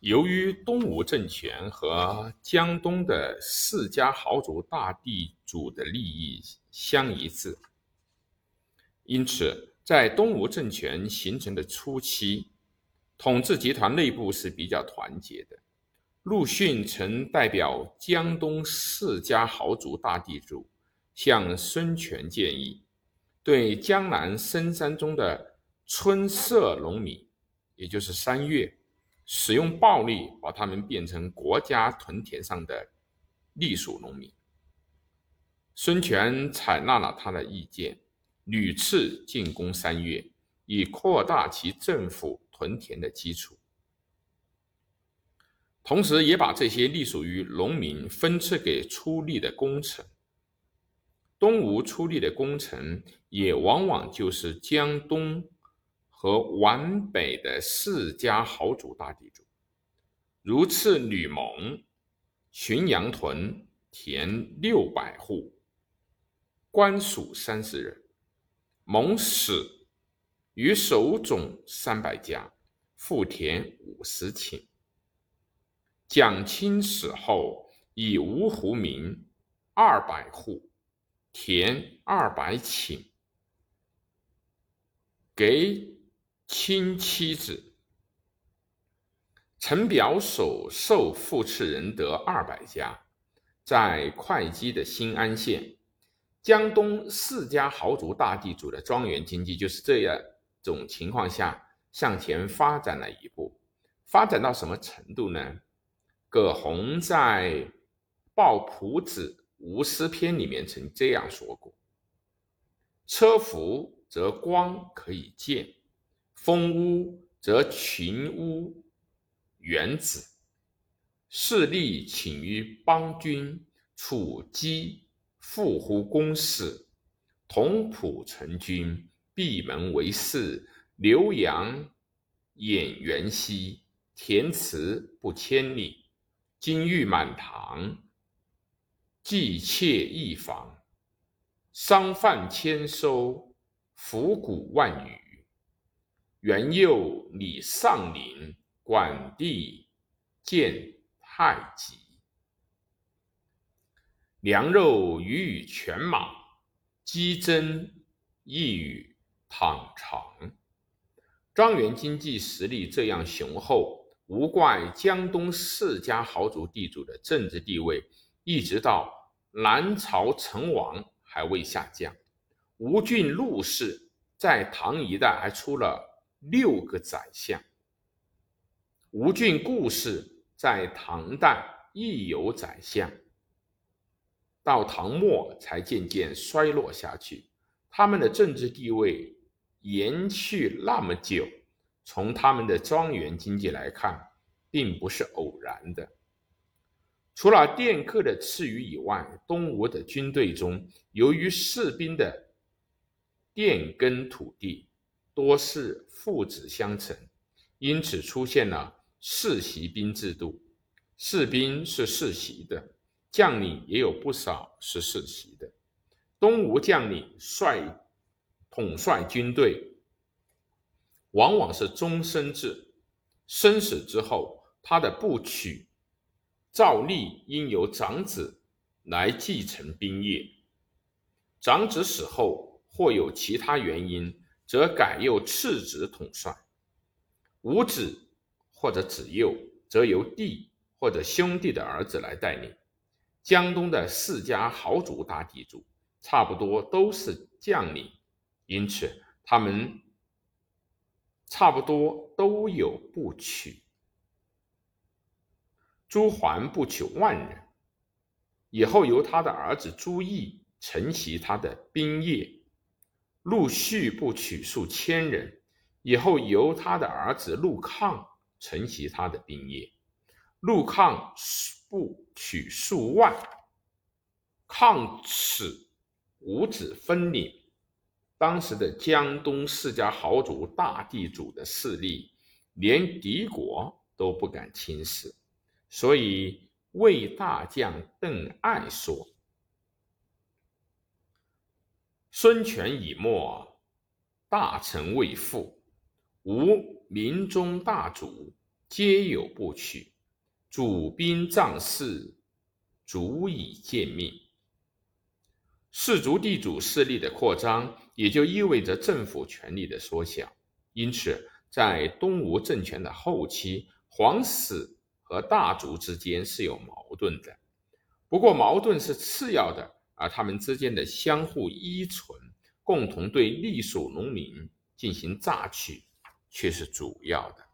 由于东吴政权和江东的世家豪族大地主的利益相一致，因此在东吴政权形成的初期，统治集团内部是比较团结的。陆逊曾代表江东世家豪族大地主向孙权建议，对江南深山中的春色农民，也就是三月。使用暴力把他们变成国家屯田上的隶属农民。孙权采纳了他的意见，屡次进攻三越，以扩大其政府屯田的基础，同时也把这些隶属于农民分赐给出力的功臣。东吴出力的功臣，也往往就是江东。和皖北的世家豪族大地主，如赐吕蒙浔阳屯田六百户，官属三十人。蒙死，于守种三百家，复田五十顷。蒋钦死后，以芜湖民二百户，田二百顷，给。亲妻子，陈表首受复次仁德二百家，在会稽的新安县，江东四家豪族大地主的庄园经济就是这样种情况下向前发展了一步。发展到什么程度呢？葛洪在《抱朴子无私篇》里面曾这样说过：“车服则光可以见。”封屋则群屋原子，势力请于邦君，处姬复乎公室，同仆成君，闭门为室，浏阳掩元溪，田池不千里，金玉满堂，祭妾一房，商贩千收，府谷万余。元佑李上林，管地见太极。粮肉与犬马，鸡胗亦与躺长。庄园经济实力这样雄厚，无怪江东世家豪族地主的政治地位，一直到南朝成王还未下降。吴郡陆氏在唐一代还出了。六个宰相，吴郡故事在唐代亦有宰相，到唐末才渐渐衰落下去。他们的政治地位延续那么久，从他们的庄园经济来看，并不是偶然的。除了佃客的赐予以外，东吴的军队中，由于士兵的佃耕土地。多是父子相承，因此出现了世袭兵制度。士兵是世袭的，将领也有不少是世袭的。东吴将领率统帅军队，往往是终身制，生死之后，他的部曲照例应由长子来继承兵业。长子死后，或有其他原因。则改由次子统帅，无子或者子幼，则由弟或者兄弟的儿子来带领。江东的世家豪族大地主，差不多都是将领，因此他们差不多都有部曲。朱桓部曲万人，以后由他的儿子朱毅承袭他的兵业。陆续不取数千人，以后由他的儿子陆抗承袭他的兵业。陆抗不取数万，抗此五子分领。当时的江东世家豪族大地主的势力，连敌国都不敢轻视。所以魏大将邓艾说。孙权已没，大臣未复，吾民中大主，皆有不取，主兵仗势，足以见命。氏族地主势力的扩张，也就意味着政府权力的缩小。因此，在东吴政权的后期，皇室和大族之间是有矛盾的。不过，矛盾是次要的，而他们之间的相互依存、共同对隶属农民进行榨取，却是主要的。